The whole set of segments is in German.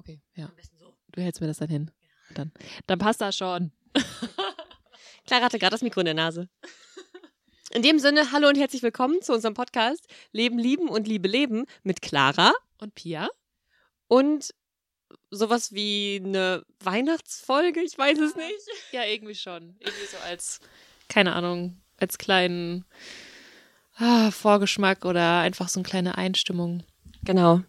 Okay, ja. Du hältst mir das dann hin. Dann, dann passt das schon. Clara hatte gerade das Mikro in der Nase. In dem Sinne, hallo und herzlich willkommen zu unserem Podcast Leben, Lieben und Liebe, Leben mit Clara Und Pia? und sowas wie eine Weihnachtsfolge, ich weiß es nicht. Ja, irgendwie schon. Irgendwie so als, keine Ahnung, als kleinen ah, Vorgeschmack oder einfach so eine kleine Einstimmung. Genau.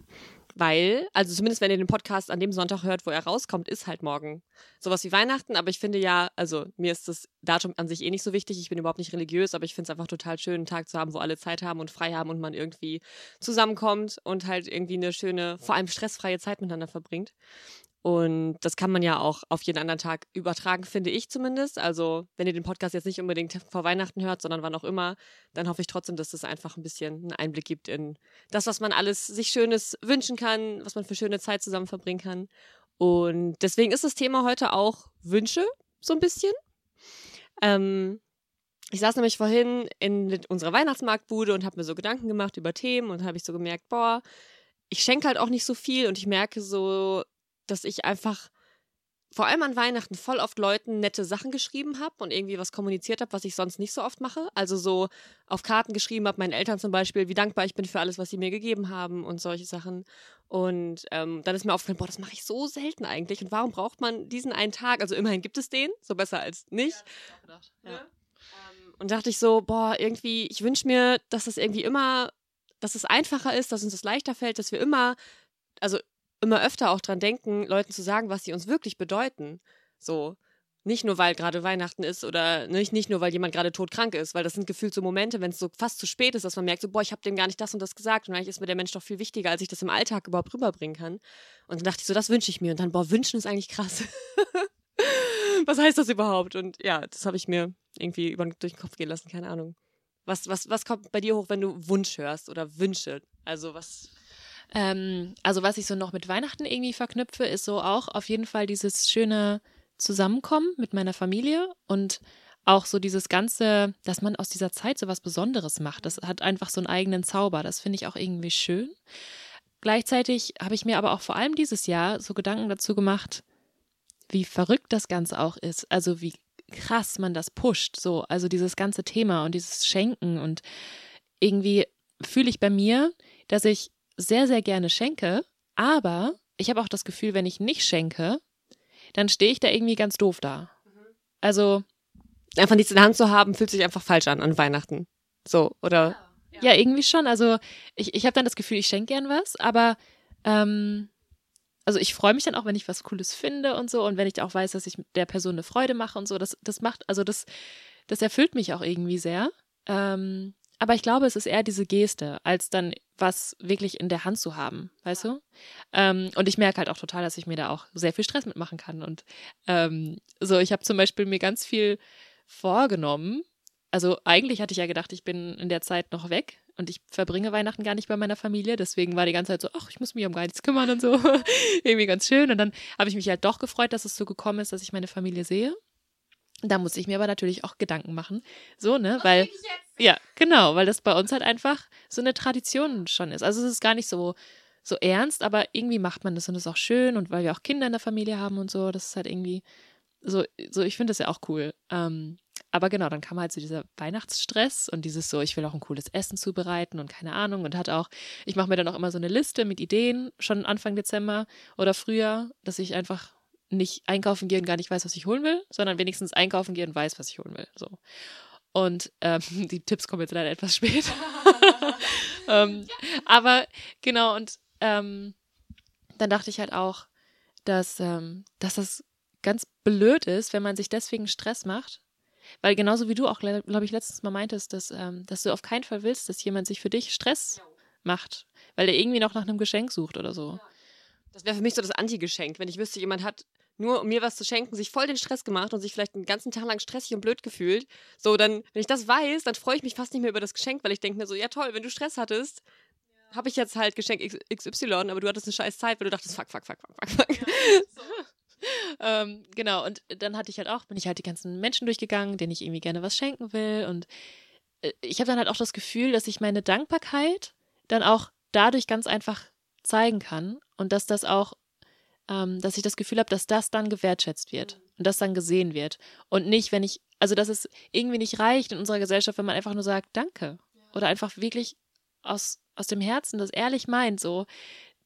Weil, also zumindest wenn ihr den Podcast an dem Sonntag hört, wo er rauskommt, ist halt morgen sowas wie Weihnachten. Aber ich finde ja, also mir ist das Datum an sich eh nicht so wichtig. Ich bin überhaupt nicht religiös, aber ich finde es einfach total schön, einen Tag zu haben, wo alle Zeit haben und frei haben und man irgendwie zusammenkommt und halt irgendwie eine schöne, vor allem stressfreie Zeit miteinander verbringt. Und das kann man ja auch auf jeden anderen Tag übertragen, finde ich zumindest. Also, wenn ihr den Podcast jetzt nicht unbedingt vor Weihnachten hört, sondern wann auch immer, dann hoffe ich trotzdem, dass das einfach ein bisschen einen Einblick gibt in das, was man alles sich Schönes wünschen kann, was man für schöne Zeit zusammen verbringen kann. Und deswegen ist das Thema heute auch Wünsche, so ein bisschen. Ähm, ich saß nämlich vorhin in unserer Weihnachtsmarktbude und habe mir so Gedanken gemacht über Themen und habe ich so gemerkt, boah, ich schenke halt auch nicht so viel und ich merke so, dass ich einfach vor allem an Weihnachten voll oft Leuten nette Sachen geschrieben habe und irgendwie was kommuniziert habe, was ich sonst nicht so oft mache. Also so auf Karten geschrieben habe, meinen Eltern zum Beispiel, wie dankbar ich bin für alles, was sie mir gegeben haben und solche Sachen. Und ähm, dann ist mir aufgefallen, boah, das mache ich so selten eigentlich. Und warum braucht man diesen einen Tag? Also immerhin gibt es den, so besser als nicht. Ja. Ähm, Und dachte ich so, boah, irgendwie, ich wünsche mir, dass das irgendwie immer, dass es einfacher ist, dass uns das leichter fällt, dass wir immer, also immer öfter auch dran denken, Leuten zu sagen, was sie uns wirklich bedeuten. So. Nicht nur, weil gerade Weihnachten ist oder nicht, nicht nur, weil jemand gerade todkrank ist, weil das sind gefühlt so Momente, wenn es so fast zu spät ist, dass man merkt, so, boah, ich habe dem gar nicht das und das gesagt und eigentlich ist mir der Mensch doch viel wichtiger, als ich das im Alltag überhaupt rüberbringen kann. Und dann dachte ich so, das wünsche ich mir. Und dann, boah, wünschen ist eigentlich krass. was heißt das überhaupt? Und ja, das habe ich mir irgendwie über, durch den Kopf gehen lassen, keine Ahnung. Was, was, was kommt bei dir hoch, wenn du Wunsch hörst oder Wünsche? Also was. Ähm, also was ich so noch mit Weihnachten irgendwie verknüpfe, ist so auch auf jeden Fall dieses schöne Zusammenkommen mit meiner Familie und auch so dieses ganze, dass man aus dieser Zeit so was Besonderes macht. Das hat einfach so einen eigenen Zauber. Das finde ich auch irgendwie schön. Gleichzeitig habe ich mir aber auch vor allem dieses Jahr so Gedanken dazu gemacht, wie verrückt das Ganze auch ist. Also wie krass man das pusht. So, also dieses ganze Thema und dieses Schenken und irgendwie fühle ich bei mir, dass ich sehr, sehr gerne schenke, aber ich habe auch das Gefühl, wenn ich nicht schenke, dann stehe ich da irgendwie ganz doof da. Also, Einfach nichts in der Hand zu haben, fühlt sich einfach falsch an an Weihnachten. So, oder? ja, irgendwie schon. Also, ich, ich habe dann das Gefühl, ich schenke gern was, aber ähm, also ich freue mich dann auch, wenn ich was Cooles finde und so und wenn ich auch weiß, dass ich der Person eine Freude mache und so. Das, das macht, also das, das erfüllt mich auch irgendwie sehr. Ähm, aber ich glaube, es ist eher diese Geste, als dann was wirklich in der Hand zu haben, weißt du? Ähm, und ich merke halt auch total, dass ich mir da auch sehr viel Stress mitmachen kann. Und ähm, so, ich habe zum Beispiel mir ganz viel vorgenommen. Also eigentlich hatte ich ja gedacht, ich bin in der Zeit noch weg und ich verbringe Weihnachten gar nicht bei meiner Familie. Deswegen war die ganze Zeit so, ach, ich muss mich um gar nichts kümmern und so. Irgendwie ganz schön. Und dann habe ich mich halt doch gefreut, dass es so gekommen ist, dass ich meine Familie sehe. Da muss ich mir aber natürlich auch Gedanken machen. So, ne? Weil. Ja, genau, weil das bei uns halt einfach so eine Tradition schon ist. Also es ist gar nicht so, so ernst, aber irgendwie macht man das und das ist auch schön und weil wir auch Kinder in der Familie haben und so, das ist halt irgendwie so, so ich finde das ja auch cool. Ähm, aber genau, dann kam halt so dieser Weihnachtsstress und dieses so, ich will auch ein cooles Essen zubereiten und keine Ahnung und hat auch, ich mache mir dann auch immer so eine Liste mit Ideen schon Anfang Dezember oder früher, dass ich einfach nicht einkaufen gehe und gar nicht weiß, was ich holen will, sondern wenigstens einkaufen gehe und weiß, was ich holen will. So. Und ähm, die Tipps kommen jetzt leider etwas spät. ähm, aber genau, und ähm, dann dachte ich halt auch, dass, ähm, dass das ganz blöd ist, wenn man sich deswegen Stress macht. Weil genauso wie du auch, glaube ich, letztens mal meintest, dass, ähm, dass du auf keinen Fall willst, dass jemand sich für dich Stress macht, weil der irgendwie noch nach einem Geschenk sucht oder so. Das wäre für mich so das Anti-Geschenk, wenn ich wüsste, jemand hat nur um mir was zu schenken, sich voll den Stress gemacht und sich vielleicht einen ganzen Tag lang stressig und blöd gefühlt. So, dann, wenn ich das weiß, dann freue ich mich fast nicht mehr über das Geschenk, weil ich denke mir so, ja toll, wenn du Stress hattest, habe ich jetzt halt Geschenk XY, aber du hattest eine scheiß Zeit, weil du dachtest, fuck, fuck, fuck, fuck, fuck, fuck. ähm, genau, und dann hatte ich halt auch, bin ich halt die ganzen Menschen durchgegangen, denen ich irgendwie gerne was schenken will. Und äh, ich habe dann halt auch das Gefühl, dass ich meine Dankbarkeit dann auch dadurch ganz einfach zeigen kann und dass das auch ähm, dass ich das Gefühl habe, dass das dann gewertschätzt wird und das dann gesehen wird. Und nicht, wenn ich, also dass es irgendwie nicht reicht in unserer Gesellschaft, wenn man einfach nur sagt, danke. Oder einfach wirklich aus, aus dem Herzen das ehrlich meint, so,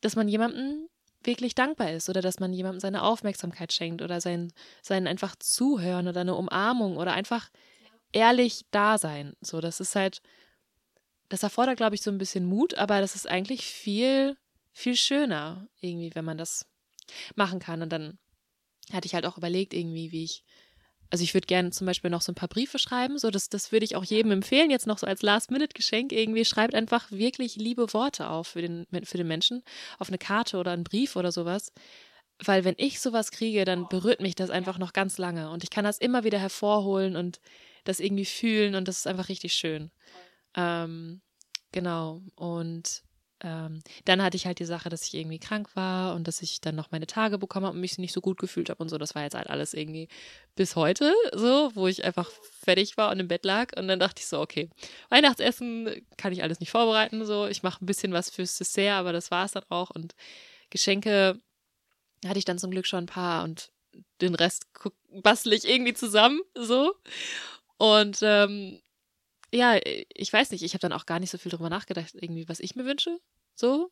dass man jemandem wirklich dankbar ist oder dass man jemandem seine Aufmerksamkeit schenkt oder sein, sein einfach Zuhören oder eine Umarmung oder einfach ehrlich da sein. So, das ist halt, das erfordert, glaube ich, so ein bisschen Mut, aber das ist eigentlich viel, viel schöner, irgendwie, wenn man das machen kann. Und dann hatte ich halt auch überlegt, irgendwie, wie ich, also ich würde gerne zum Beispiel noch so ein paar Briefe schreiben, so das, das würde ich auch jedem empfehlen, jetzt noch so als Last-Minute-Geschenk irgendwie, schreibt einfach wirklich liebe Worte auf für den, für den Menschen, auf eine Karte oder einen Brief oder sowas. Weil wenn ich sowas kriege, dann berührt mich das einfach noch ganz lange und ich kann das immer wieder hervorholen und das irgendwie fühlen und das ist einfach richtig schön. Ähm, genau. Und ähm, dann hatte ich halt die Sache, dass ich irgendwie krank war und dass ich dann noch meine Tage bekommen habe und mich nicht so gut gefühlt habe und so. Das war jetzt halt alles irgendwie bis heute so, wo ich einfach fertig war und im Bett lag. Und dann dachte ich so, okay, Weihnachtsessen kann ich alles nicht vorbereiten. So, ich mache ein bisschen was fürs Dessert, aber das war es dann auch. Und Geschenke hatte ich dann zum Glück schon ein paar und den Rest bastel ich irgendwie zusammen. So. Und ähm, ja, ich weiß nicht, ich habe dann auch gar nicht so viel drüber nachgedacht, irgendwie, was ich mir wünsche. So.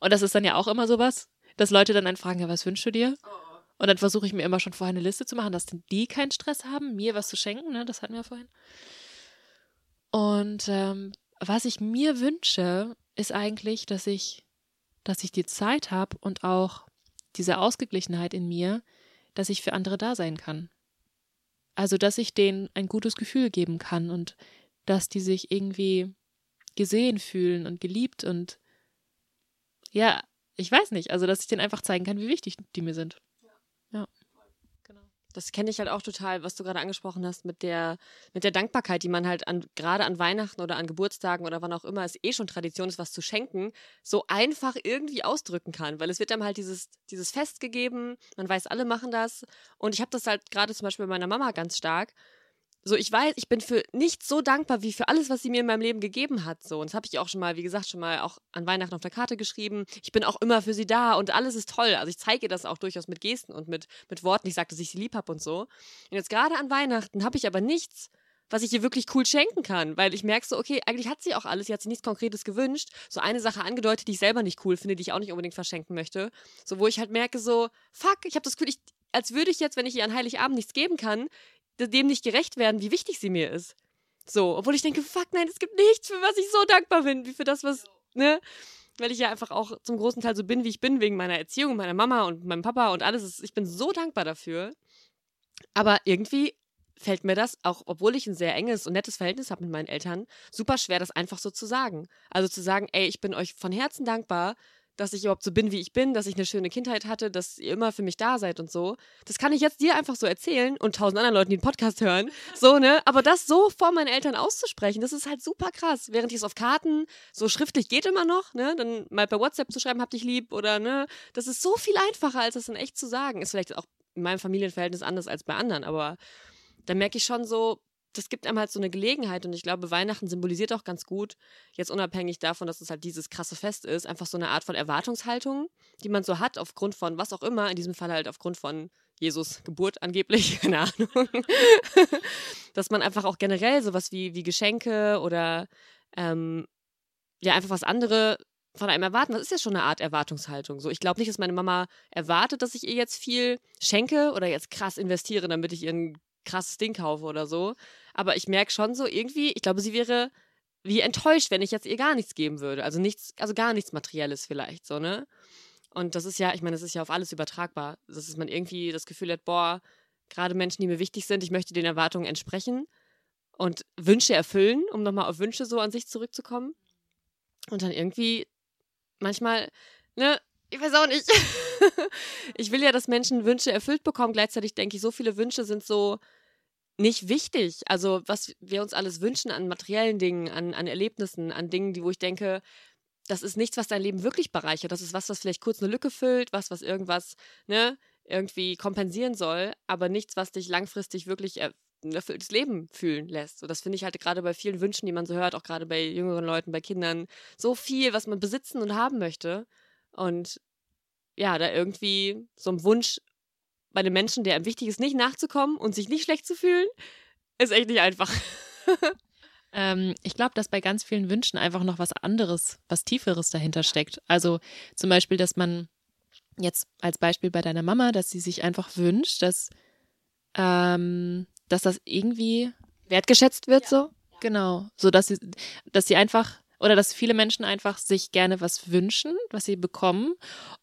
Und das ist dann ja auch immer sowas, dass Leute dann einen fragen, ja, was wünschst du dir? Und dann versuche ich mir immer schon vorher eine Liste zu machen, dass denn die keinen Stress haben, mir was zu schenken, ne? Das hatten wir ja vorhin. Und ähm, was ich mir wünsche, ist eigentlich, dass ich, dass ich die Zeit habe und auch diese Ausgeglichenheit in mir, dass ich für andere da sein kann. Also, dass ich denen ein gutes Gefühl geben kann und dass die sich irgendwie gesehen fühlen und geliebt und ja, ich weiß nicht, also dass ich denen einfach zeigen kann, wie wichtig die mir sind. Ja. Genau. Das kenne ich halt auch total, was du gerade angesprochen hast mit der mit der Dankbarkeit, die man halt an gerade an Weihnachten oder an Geburtstagen oder wann auch immer es eh schon Tradition ist, was zu schenken, so einfach irgendwie ausdrücken kann, weil es wird einem halt dieses dieses Fest gegeben, man weiß, alle machen das und ich habe das halt gerade zum Beispiel bei meiner Mama ganz stark so, ich weiß, ich bin für nichts so dankbar wie für alles, was sie mir in meinem Leben gegeben hat. So, und das habe ich auch schon mal, wie gesagt, schon mal auch an Weihnachten auf der Karte geschrieben. Ich bin auch immer für sie da und alles ist toll. Also ich zeige ihr das auch durchaus mit Gesten und mit, mit Worten. Ich sage, dass ich sie lieb habe und so. Und jetzt gerade an Weihnachten habe ich aber nichts, was ich ihr wirklich cool schenken kann, weil ich merke so, okay, eigentlich hat sie auch alles, sie hat sich nichts Konkretes gewünscht. So eine Sache angedeutet, die ich selber nicht cool finde, die ich auch nicht unbedingt verschenken möchte. So, wo ich halt merke so, fuck, ich habe das Gefühl, ich, als würde ich jetzt, wenn ich ihr an Heiligabend nichts geben kann, dem nicht gerecht werden, wie wichtig sie mir ist. So, obwohl ich denke, fuck, nein, es gibt nichts, für was ich so dankbar bin, wie für das, was, ne? Weil ich ja einfach auch zum großen Teil so bin, wie ich bin, wegen meiner Erziehung, meiner Mama und meinem Papa und alles. ich bin so dankbar dafür. Aber irgendwie fällt mir das, auch obwohl ich ein sehr enges und nettes Verhältnis habe mit meinen Eltern, super schwer, das einfach so zu sagen. Also zu sagen, ey, ich bin euch von Herzen dankbar, dass ich überhaupt so bin, wie ich bin, dass ich eine schöne Kindheit hatte, dass ihr immer für mich da seid und so. Das kann ich jetzt dir einfach so erzählen und tausend anderen Leuten, die den Podcast hören. So, ne? Aber das so vor meinen Eltern auszusprechen, das ist halt super krass. Während ich es auf Karten so schriftlich geht immer noch, ne? Dann mal bei WhatsApp zu schreiben, hab dich lieb oder, ne? Das ist so viel einfacher, als das in echt zu sagen. Ist vielleicht auch in meinem Familienverhältnis anders als bei anderen, aber da merke ich schon so, das gibt einem halt so eine Gelegenheit und ich glaube, Weihnachten symbolisiert auch ganz gut, jetzt unabhängig davon, dass es halt dieses krasse Fest ist, einfach so eine Art von Erwartungshaltung, die man so hat, aufgrund von was auch immer, in diesem Fall halt aufgrund von Jesus Geburt angeblich, keine Ahnung, dass man einfach auch generell sowas wie, wie Geschenke oder ähm, ja, einfach was andere von einem erwarten. Das ist ja schon eine Art Erwartungshaltung. So, ich glaube nicht, dass meine Mama erwartet, dass ich ihr jetzt viel schenke oder jetzt krass investiere, damit ich ihren krasses Ding kaufe oder so. Aber ich merke schon so irgendwie, ich glaube, sie wäre wie enttäuscht, wenn ich jetzt ihr gar nichts geben würde. Also nichts, also gar nichts Materielles vielleicht, so, ne? Und das ist ja, ich meine, das ist ja auf alles übertragbar. Das ist man irgendwie das Gefühl hat, boah, gerade Menschen, die mir wichtig sind, ich möchte den Erwartungen entsprechen und Wünsche erfüllen, um nochmal auf Wünsche so an sich zurückzukommen. Und dann irgendwie manchmal, ne, ich weiß auch nicht. ich will ja, dass Menschen Wünsche erfüllt bekommen. Gleichzeitig denke ich, so viele Wünsche sind so nicht wichtig. Also, was wir uns alles wünschen an materiellen Dingen, an, an Erlebnissen, an Dingen, die, wo ich denke, das ist nichts, was dein Leben wirklich bereichert. Das ist was, was vielleicht kurz eine Lücke füllt, was, was irgendwas, ne, irgendwie kompensieren soll, aber nichts, was dich langfristig wirklich ein erfülltes Leben fühlen lässt. So, das finde ich halt gerade bei vielen Wünschen, die man so hört, auch gerade bei jüngeren Leuten, bei Kindern, so viel, was man besitzen und haben möchte. Und ja, da irgendwie so ein Wunsch bei einem Menschen, der einem wichtig ist, nicht nachzukommen und sich nicht schlecht zu fühlen, ist echt nicht einfach. ähm, ich glaube, dass bei ganz vielen Wünschen einfach noch was anderes, was Tieferes dahinter steckt. Also zum Beispiel, dass man jetzt als Beispiel bei deiner Mama, dass sie sich einfach wünscht, dass, ähm, dass das irgendwie wertgeschätzt wird, ja. so. Genau, so dass sie, dass sie einfach oder dass viele Menschen einfach sich gerne was wünschen, was sie bekommen,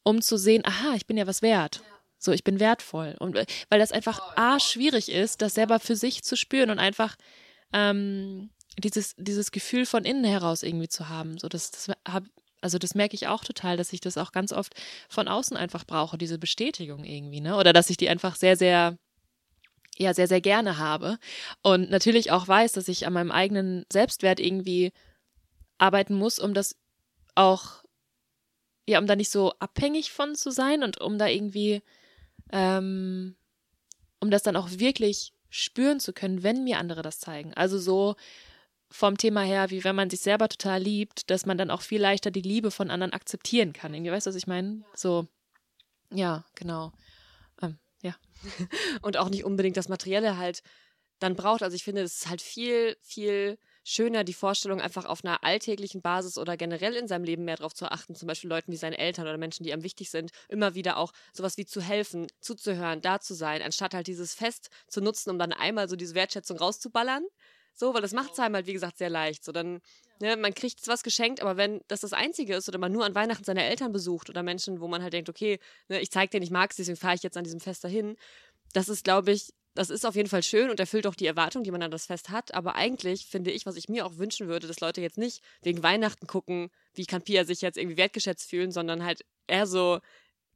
um zu sehen, aha, ich bin ja was wert. So, ich bin wertvoll. Und weil das einfach A, schwierig ist, das selber für sich zu spüren und einfach ähm, dieses, dieses Gefühl von innen heraus irgendwie zu haben. So, das, das hab, also das merke ich auch total, dass ich das auch ganz oft von außen einfach brauche, diese Bestätigung irgendwie, ne? Oder dass ich die einfach sehr, sehr ja sehr, sehr gerne habe. Und natürlich auch weiß, dass ich an meinem eigenen Selbstwert irgendwie arbeiten muss, um das auch, ja, um da nicht so abhängig von zu sein und um da irgendwie, ähm, um das dann auch wirklich spüren zu können, wenn mir andere das zeigen. Also so vom Thema her, wie wenn man sich selber total liebt, dass man dann auch viel leichter die Liebe von anderen akzeptieren kann. Irgendwie, weißt du, was ich meine? So, ja, genau. Ja. Und auch nicht unbedingt das Materielle halt dann braucht. Also ich finde, es ist halt viel, viel schöner, die Vorstellung einfach auf einer alltäglichen Basis oder generell in seinem Leben mehr darauf zu achten, zum Beispiel Leuten wie seinen Eltern oder Menschen, die einem wichtig sind, immer wieder auch sowas wie zu helfen, zuzuhören, da zu sein, anstatt halt dieses Fest zu nutzen, um dann einmal so diese Wertschätzung rauszuballern. So, weil das macht es einem halt, wie gesagt, sehr leicht. So, dann, ne, man kriegt was geschenkt, aber wenn das das Einzige ist oder man nur an Weihnachten seine Eltern besucht oder Menschen, wo man halt denkt, okay, ne, ich zeig dir, ich mag es, deswegen fahre ich jetzt an diesem Fest dahin, das ist, glaube ich, das ist auf jeden Fall schön und erfüllt auch die Erwartung, die man an das Fest hat. Aber eigentlich finde ich, was ich mir auch wünschen würde, dass Leute jetzt nicht wegen Weihnachten gucken, wie kann Pia sich jetzt irgendwie wertgeschätzt fühlen, sondern halt eher so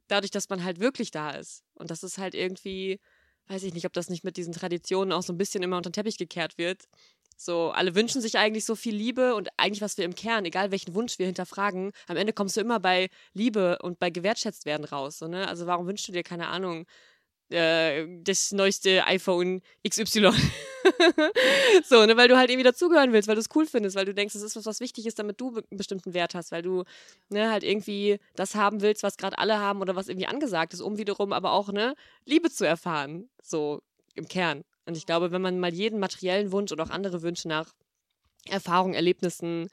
dadurch, dass man halt wirklich da ist. Und das ist halt irgendwie, weiß ich nicht, ob das nicht mit diesen Traditionen auch so ein bisschen immer unter den Teppich gekehrt wird. So, alle wünschen sich eigentlich so viel Liebe und eigentlich, was wir im Kern, egal welchen Wunsch wir hinterfragen, am Ende kommst du immer bei Liebe und bei gewertschätzt werden raus. So, ne? Also warum wünschst du dir, keine Ahnung, äh, das neueste iPhone XY. so, ne, weil du halt irgendwie dazugehören willst, weil du es cool findest, weil du denkst, es ist was, was wichtig ist, damit du einen bestimmten Wert hast, weil du ne, halt irgendwie das haben willst, was gerade alle haben oder was irgendwie angesagt ist, um wiederum aber auch ne, Liebe zu erfahren. So im Kern. Und ich glaube, wenn man mal jeden materiellen Wunsch oder auch andere Wünsche nach Erfahrungen, Erlebnissen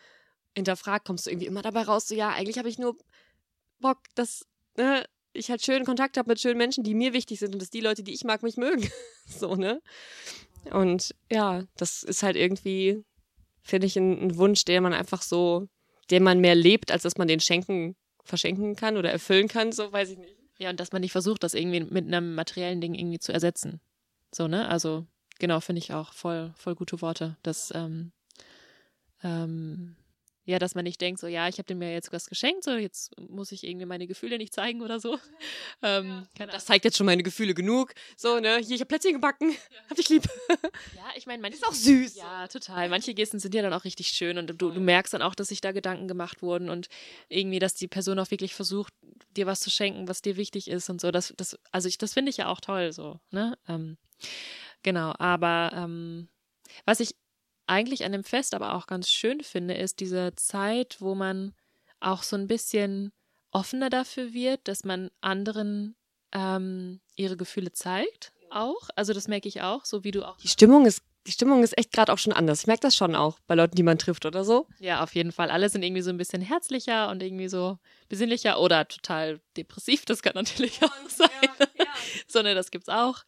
hinterfragt, kommst du irgendwie immer dabei raus, so ja, eigentlich habe ich nur Bock, dass ne, ich halt schönen Kontakt habe mit schönen Menschen, die mir wichtig sind und dass die Leute, die ich mag, mich mögen. so, ne? Und ja, das ist halt irgendwie, finde ich, ein, ein, Wunsch, der man einfach so, den man mehr lebt, als dass man den schenken, verschenken kann oder erfüllen kann, so weiß ich nicht. Ja, und dass man nicht versucht, das irgendwie mit einem materiellen Ding irgendwie zu ersetzen. So, ne? Also, genau, finde ich auch voll, voll gute Worte. Das, ähm, ähm, ja, dass man nicht denkt, so, ja, ich habe dem ja jetzt was geschenkt, so, jetzt muss ich irgendwie meine Gefühle nicht zeigen oder so. Ähm, ja. Das zeigt jetzt schon meine Gefühle genug. So, ne, hier, ich habe Plätzchen gebacken, ja. hab dich lieb. Ja, ich meine, manche. Ist auch süß. Ja, total. Manche Gesten sind ja dann auch richtig schön und du, du merkst dann auch, dass sich da Gedanken gemacht wurden und irgendwie, dass die Person auch wirklich versucht, dir was zu schenken, was dir wichtig ist und so. Das, das, also ich, das finde ich ja auch toll, so, ne? Ähm, genau, aber ähm, was ich eigentlich an dem Fest aber auch ganz schön finde, ist diese Zeit, wo man auch so ein bisschen offener dafür wird, dass man anderen ähm, ihre Gefühle zeigt. Auch. Also das merke ich auch, so wie du auch. Die Stimmung ist die Stimmung ist echt gerade auch schon anders. Ich merke das schon auch bei Leuten, die man trifft oder so. Ja, auf jeden Fall. Alle sind irgendwie so ein bisschen herzlicher und irgendwie so besinnlicher oder total depressiv. Das kann natürlich auch sein. Ja, ja. Sondern das gibt's auch.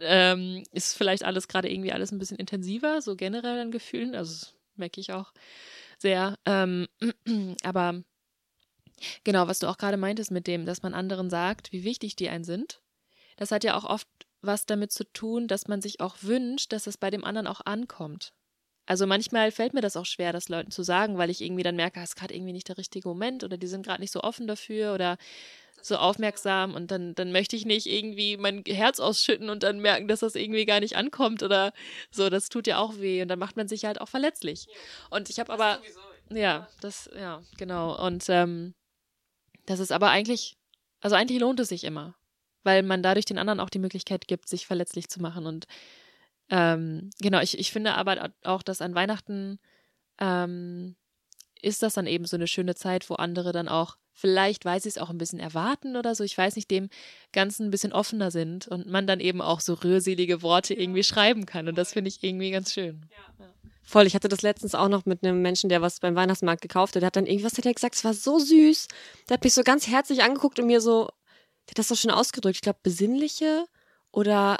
Ähm, ist vielleicht alles gerade irgendwie alles ein bisschen intensiver, so generell an Gefühlen. Also merke ich auch sehr. Ähm, aber genau, was du auch gerade meintest mit dem, dass man anderen sagt, wie wichtig die einen sind. Das hat ja auch oft was damit zu tun, dass man sich auch wünscht, dass es bei dem anderen auch ankommt. Also manchmal fällt mir das auch schwer, das Leuten zu sagen, weil ich irgendwie dann merke, es ist gerade irgendwie nicht der richtige Moment oder die sind gerade nicht so offen dafür oder so aufmerksam und dann, dann möchte ich nicht irgendwie mein Herz ausschütten und dann merken, dass das irgendwie gar nicht ankommt oder so, das tut ja auch weh und dann macht man sich halt auch verletzlich. Und ich habe aber, ja, das, ja, genau. Und ähm, das ist aber eigentlich, also eigentlich lohnt es sich immer weil man dadurch den anderen auch die Möglichkeit gibt, sich verletzlich zu machen. Und ähm, genau, ich, ich finde aber auch, dass an Weihnachten ähm, ist das dann eben so eine schöne Zeit, wo andere dann auch vielleicht, weil sie es auch ein bisschen erwarten oder so, ich weiß nicht, dem Ganzen ein bisschen offener sind und man dann eben auch so rührselige Worte irgendwie schreiben kann. Und das finde ich irgendwie ganz schön. Ja. Voll, ich hatte das letztens auch noch mit einem Menschen, der was beim Weihnachtsmarkt gekauft hat. Der hat dann irgendwas hat er gesagt, es war so süß. Der hat mich so ganz herzlich angeguckt und mir so, der hat das so schön ausgedrückt. Ich glaube, besinnliche oder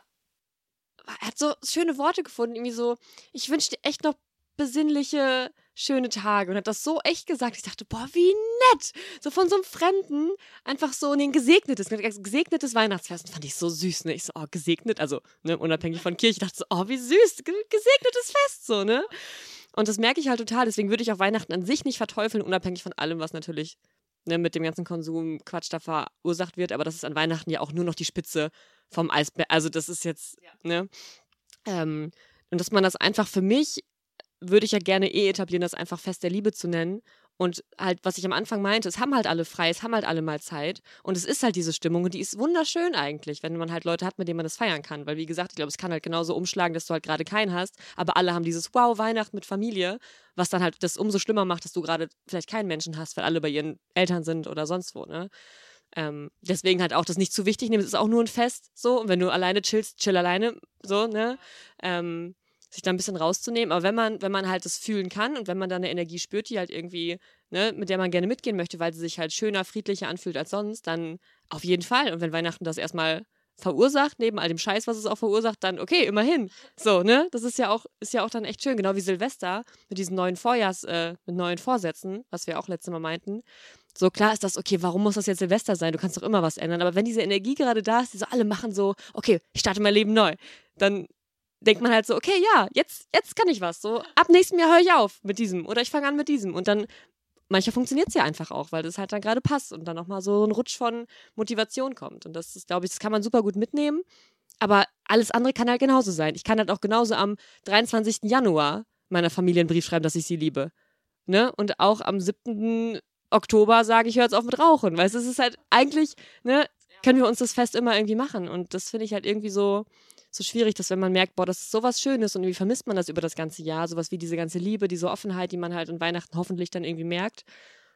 er hat so schöne Worte gefunden, irgendwie so, ich wünsche dir echt noch besinnliche, schöne Tage und hat das so echt gesagt. Ich dachte, boah, wie nett. So von so einem Fremden einfach so ein gesegnetes, gesegnetes Weihnachtsfest. Das fand ich so süß, ne? Ich so, oh, gesegnet, also ne, unabhängig von Kirche. Ich dachte so, oh, wie süß, gesegnetes Fest, so, ne? Und das merke ich halt total. Deswegen würde ich auch Weihnachten an sich nicht verteufeln, unabhängig von allem, was natürlich ne, mit dem ganzen Konsum Quatsch da verursacht wird. Aber das ist an Weihnachten ja auch nur noch die Spitze vom Eisberg. Also das ist jetzt, ja. ne? Ähm, und dass man das einfach für mich würde ich ja gerne eh etablieren, das einfach Fest der Liebe zu nennen. Und halt, was ich am Anfang meinte, es haben halt alle frei, es haben halt alle mal Zeit. Und es ist halt diese Stimmung und die ist wunderschön eigentlich, wenn man halt Leute hat, mit denen man das feiern kann. Weil, wie gesagt, ich glaube, es kann halt genauso umschlagen, dass du halt gerade keinen hast, aber alle haben dieses Wow, Weihnachten mit Familie, was dann halt das umso schlimmer macht, dass du gerade vielleicht keinen Menschen hast, weil alle bei ihren Eltern sind oder sonst wo, ne? Ähm, deswegen halt auch das nicht zu wichtig nehmen. Es ist auch nur ein Fest, so. Und wenn du alleine chillst, chill alleine, so, ne? Ähm, sich da ein bisschen rauszunehmen. Aber wenn man, wenn man halt das fühlen kann und wenn man da eine Energie spürt, die halt irgendwie, ne, mit der man gerne mitgehen möchte, weil sie sich halt schöner, friedlicher anfühlt als sonst, dann auf jeden Fall. Und wenn Weihnachten das erstmal verursacht, neben all dem Scheiß, was es auch verursacht, dann okay, immerhin. So, ne? Das ist ja auch, ist ja auch dann echt schön, genau wie Silvester mit diesen neuen Vorjahrs, äh, mit neuen Vorsätzen, was wir auch letztes Mal meinten. So klar ist das, okay, warum muss das jetzt Silvester sein? Du kannst doch immer was ändern. Aber wenn diese Energie gerade da ist, die so alle machen so, okay, ich starte mein Leben neu, dann denkt man halt so, okay, ja, jetzt, jetzt kann ich was. So, ab nächstem Jahr höre ich auf mit diesem oder ich fange an mit diesem. Und dann, manchmal funktioniert es ja einfach auch, weil das halt dann gerade passt und dann nochmal so ein Rutsch von Motivation kommt. Und das ist, glaube ich, das kann man super gut mitnehmen. Aber alles andere kann halt genauso sein. Ich kann halt auch genauso am 23. Januar meiner Familie einen Brief schreiben, dass ich sie liebe. Ne? Und auch am 7. Oktober sage ich, höre jetzt auf mit Rauchen. Weil es ist halt eigentlich, ne, können wir uns das Fest immer irgendwie machen. Und das finde ich halt irgendwie so, so schwierig, dass wenn man merkt, boah, das ist sowas Schönes und irgendwie vermisst man das über das ganze Jahr, sowas wie diese ganze Liebe, diese Offenheit, die man halt an Weihnachten hoffentlich dann irgendwie merkt.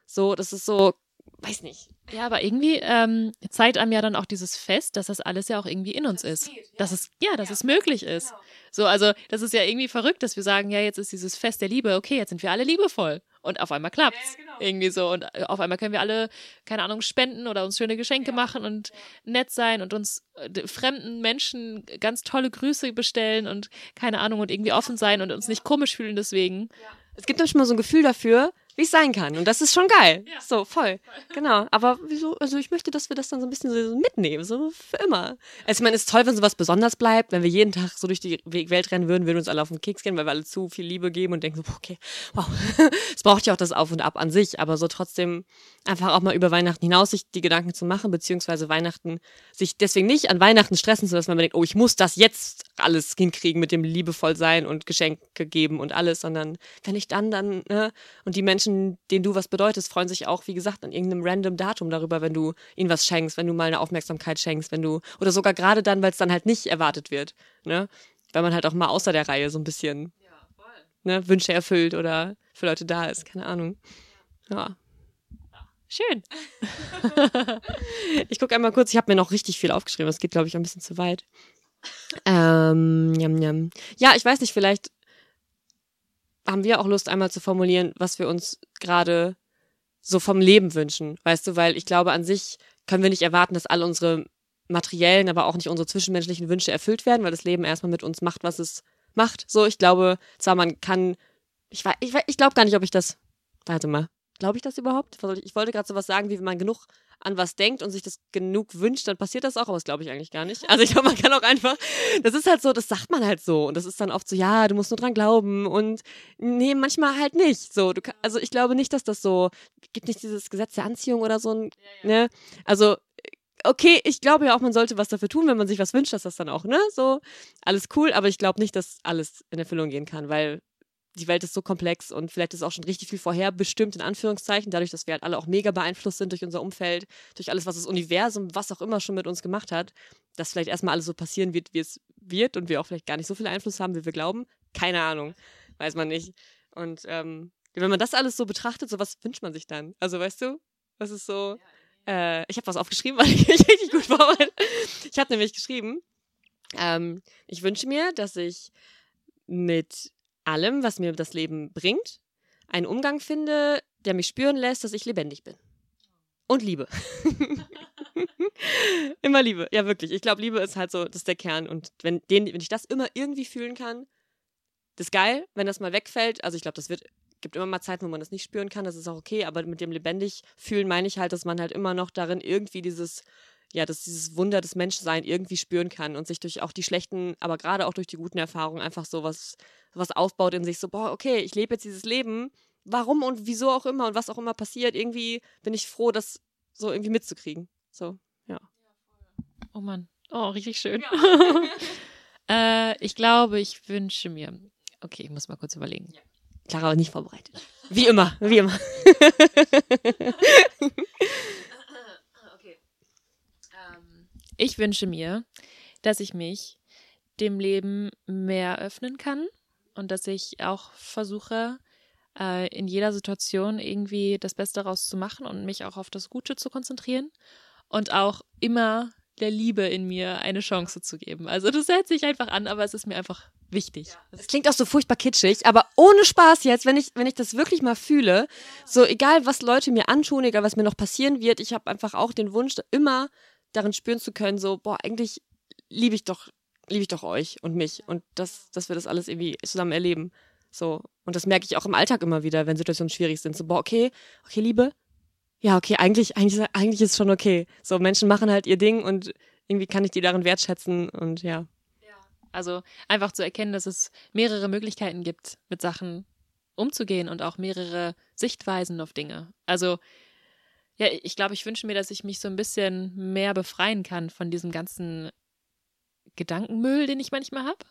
So, das ist so, weiß nicht. Ja, aber irgendwie ähm, zeigt einem ja dann auch dieses Fest, dass das alles ja auch irgendwie in uns ist. Geht, ja. Dass es, ja, dass ja. es möglich ist. Genau. So, also das ist ja irgendwie verrückt, dass wir sagen, ja, jetzt ist dieses Fest der Liebe, okay, jetzt sind wir alle liebevoll. Und auf einmal klappt's. Ja, genau. Irgendwie so. Und äh, auf einmal können wir alle, keine Ahnung, spenden oder uns schöne Geschenke ja. machen und ja. nett sein und uns äh, fremden Menschen ganz tolle Grüße bestellen und keine Ahnung und irgendwie offen sein und uns nicht komisch fühlen deswegen. Es gibt manchmal so ein Gefühl dafür, wie es sein kann. Und das ist schon geil. Ja. So, voll. Genau. Aber wieso, also ich möchte, dass wir das dann so ein bisschen so mitnehmen, so für immer. Also ich meine, es ist toll, wenn sowas besonders bleibt. Wenn wir jeden Tag so durch die Welt rennen würden, würden uns alle auf den Keks gehen, weil wir alle zu viel Liebe geben und denken so, okay, wow. es braucht ja auch das Auf und Ab an sich, aber so trotzdem einfach auch mal über Weihnachten hinaus sich die Gedanken zu machen, beziehungsweise Weihnachten, sich deswegen nicht an Weihnachten stressen zu lassen, wenn man denkt, oh, ich muss das jetzt alles hinkriegen mit dem liebevoll sein und Geschenke geben und alles, sondern wenn ich dann, dann, ne, und die Menschen Menschen, denen du was bedeutest, freuen sich auch, wie gesagt, an irgendeinem random Datum darüber, wenn du ihnen was schenkst, wenn du mal eine Aufmerksamkeit schenkst, wenn du, oder sogar gerade dann, weil es dann halt nicht erwartet wird, ne? Weil man halt auch mal außer der Reihe so ein bisschen ja, ne, Wünsche erfüllt oder für Leute da ist, keine Ahnung. Ja. Schön. ich gucke einmal kurz, ich habe mir noch richtig viel aufgeschrieben, das geht, glaube ich, ein bisschen zu weit. Ähm, jam, jam. Ja, ich weiß nicht, vielleicht haben wir auch Lust, einmal zu formulieren, was wir uns gerade so vom Leben wünschen. Weißt du, weil ich glaube, an sich können wir nicht erwarten, dass alle unsere materiellen, aber auch nicht unsere zwischenmenschlichen Wünsche erfüllt werden, weil das Leben erstmal mit uns macht, was es macht. So, ich glaube, zwar man kann, ich, ich, ich glaube gar nicht, ob ich das, warte mal, glaube ich das überhaupt? Ich wollte gerade so was sagen, wie wenn man genug an was denkt und sich das genug wünscht, dann passiert das auch, aber das glaube ich eigentlich gar nicht. Also ich glaube, man kann auch einfach, das ist halt so, das sagt man halt so und das ist dann oft so, ja, du musst nur dran glauben und nee, manchmal halt nicht. So, du, also ich glaube nicht, dass das so, gibt nicht dieses Gesetz der Anziehung oder so, ja, ja. ne? Also okay, ich glaube ja auch, man sollte was dafür tun, wenn man sich was wünscht, dass das dann auch, ne? So, alles cool, aber ich glaube nicht, dass alles in Erfüllung gehen kann, weil die Welt ist so komplex und vielleicht ist auch schon richtig viel vorherbestimmt, in Anführungszeichen, dadurch, dass wir halt alle auch mega beeinflusst sind durch unser Umfeld, durch alles, was das Universum, was auch immer schon mit uns gemacht hat, dass vielleicht erstmal alles so passieren wird, wie es wird und wir auch vielleicht gar nicht so viel Einfluss haben, wie wir glauben. Keine Ahnung. Weiß man nicht. Und ähm, wenn man das alles so betrachtet, so was wünscht man sich dann? Also weißt du? Das ist so. Äh, ich habe was aufgeschrieben, weil ich richtig gut vorbereitet. Ich habe nämlich geschrieben, ähm, ich wünsche mir, dass ich mit allem, was mir das Leben bringt, einen Umgang finde, der mich spüren lässt, dass ich lebendig bin. Und Liebe. immer Liebe. Ja, wirklich. Ich glaube, Liebe ist halt so, das ist der Kern. Und wenn, den, wenn ich das immer irgendwie fühlen kann, das ist geil. Wenn das mal wegfällt, also ich glaube, das wird, gibt immer mal Zeiten, wo man das nicht spüren kann, das ist auch okay. Aber mit dem lebendig fühlen meine ich halt, dass man halt immer noch darin irgendwie dieses, ja, dass dieses Wunder des Menschseins irgendwie spüren kann und sich durch auch die schlechten, aber gerade auch durch die guten Erfahrungen einfach so was, was aufbaut in sich. So, boah, okay, ich lebe jetzt dieses Leben warum und wieso auch immer und was auch immer passiert, irgendwie bin ich froh, das so irgendwie mitzukriegen. So, ja. Oh Mann. Oh, richtig schön. Ja. äh, ich glaube, ich wünsche mir. Okay, ich muss mal kurz überlegen. Ja. Clara war nicht vorbereitet. Wie immer, wie immer. okay. Ähm, ich wünsche mir, dass ich mich dem Leben mehr öffnen kann und dass ich auch versuche, äh, in jeder Situation irgendwie das Beste daraus zu machen und mich auch auf das Gute zu konzentrieren und auch immer der Liebe in mir eine Chance zu geben. Also das hört sich einfach an, aber es ist mir einfach wichtig. Es klingt auch so furchtbar kitschig, aber ohne Spaß jetzt, wenn ich, wenn ich das wirklich mal fühle, so egal was Leute mir antun, egal was mir noch passieren wird, ich habe einfach auch den Wunsch, immer darin spüren zu können, so, boah, eigentlich liebe ich doch, liebe ich doch euch und mich und das, dass wir das alles irgendwie zusammen erleben. So. Und das merke ich auch im Alltag immer wieder, wenn Situationen schwierig sind. So, boah, okay, okay, Liebe. Ja, okay, eigentlich, eigentlich, eigentlich ist es schon okay. So, Menschen machen halt ihr Ding und irgendwie kann ich die darin wertschätzen und ja. Also einfach zu erkennen, dass es mehrere Möglichkeiten gibt, mit Sachen umzugehen und auch mehrere Sichtweisen auf Dinge. Also ja, ich glaube, ich wünsche mir, dass ich mich so ein bisschen mehr befreien kann von diesem ganzen Gedankenmüll, den ich manchmal habe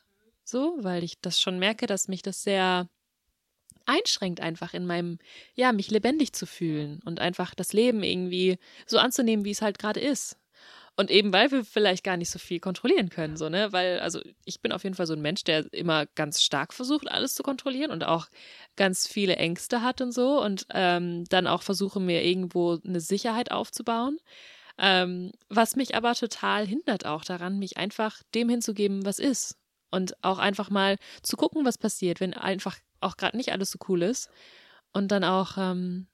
so, weil ich das schon merke, dass mich das sehr einschränkt einfach in meinem, ja, mich lebendig zu fühlen und einfach das Leben irgendwie so anzunehmen, wie es halt gerade ist. Und eben weil wir vielleicht gar nicht so viel kontrollieren können, so, ne? Weil, also ich bin auf jeden Fall so ein Mensch, der immer ganz stark versucht, alles zu kontrollieren und auch ganz viele Ängste hat und so und ähm, dann auch versuche, mir irgendwo eine Sicherheit aufzubauen. Ähm, was mich aber total hindert auch daran, mich einfach dem hinzugeben, was ist und auch einfach mal zu gucken, was passiert, wenn einfach auch gerade nicht alles so cool ist. Und dann auch, ähm,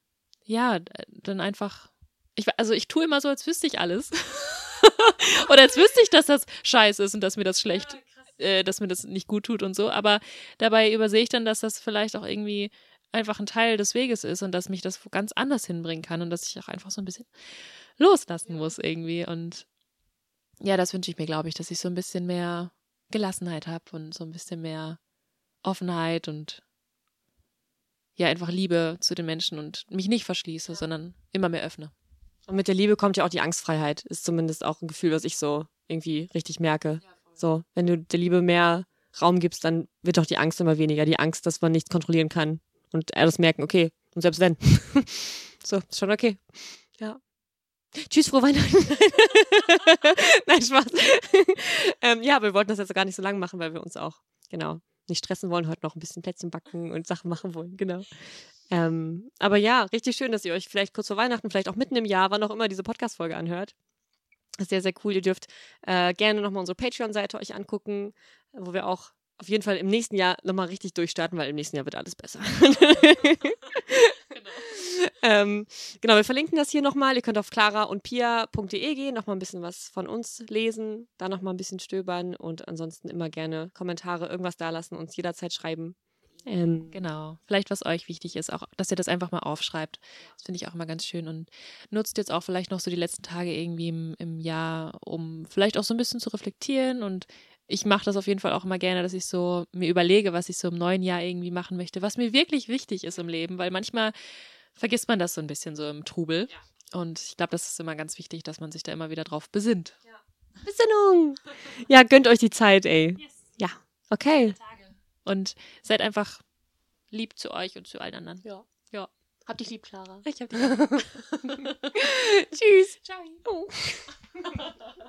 ja, dann einfach, ich, also ich tue immer so, als wüsste ich alles. Oder als wüsste ich, dass das scheiße ist und dass mir das schlecht, äh, dass mir das nicht gut tut und so. Aber dabei übersehe ich dann, dass das vielleicht auch irgendwie einfach ein Teil des Weges ist und dass mich das ganz anders hinbringen kann und dass ich auch einfach so ein bisschen loslassen muss irgendwie. Und ja, das wünsche ich mir, glaube ich, dass ich so ein bisschen mehr Gelassenheit habe und so ein bisschen mehr Offenheit und ja, einfach Liebe zu den Menschen und mich nicht verschließe, sondern immer mehr öffne. Und mit der Liebe kommt ja auch die Angstfreiheit, ist zumindest auch ein Gefühl, was ich so irgendwie richtig merke. so, wenn du der Liebe mehr Raum gibst, dann wird auch die Angst immer weniger. Die Angst, dass man nichts kontrollieren kann und alles merken, okay, und selbst wenn. so, ist schon okay. Ja. Tschüss, frohe Weihnachten. Nein, Spaß. ähm, ja, wir wollten das jetzt gar nicht so lang machen, weil wir uns auch, genau, nicht stressen wollen, heute noch ein bisschen Plätzchen backen und Sachen machen wollen, genau. Ähm, aber ja, richtig schön, dass ihr euch vielleicht kurz vor Weihnachten, vielleicht auch mitten im Jahr, wann auch immer diese Podcast-Folge anhört. Sehr, sehr cool. Ihr dürft äh, gerne nochmal unsere Patreon-Seite euch angucken, wo wir auch auf jeden Fall im nächsten Jahr nochmal richtig durchstarten, weil im nächsten Jahr wird alles besser. genau. ähm, genau, wir verlinken das hier nochmal. Ihr könnt auf clara und pia.de gehen, nochmal ein bisschen was von uns lesen, da nochmal ein bisschen stöbern und ansonsten immer gerne Kommentare, irgendwas da lassen, uns jederzeit schreiben. Ähm, genau. Vielleicht, was euch wichtig ist, auch, dass ihr das einfach mal aufschreibt. Das finde ich auch immer ganz schön. Und nutzt jetzt auch vielleicht noch so die letzten Tage irgendwie im, im Jahr, um vielleicht auch so ein bisschen zu reflektieren. Und ich mache das auf jeden Fall auch immer gerne, dass ich so mir überlege, was ich so im neuen Jahr irgendwie machen möchte, was mir wirklich wichtig ist im Leben, weil manchmal vergisst man das so ein bisschen so im Trubel. Ja. Und ich glaube, das ist immer ganz wichtig, dass man sich da immer wieder drauf besinnt. Ja. Besinnung! Ja, gönnt euch die Zeit, ey. Yes. Ja, okay. Und seid einfach lieb zu euch und zu allen anderen. Ja. Ja. Hab dich lieb, Clara. Ich hab dich lieb. Tschüss. Ciao. Oh.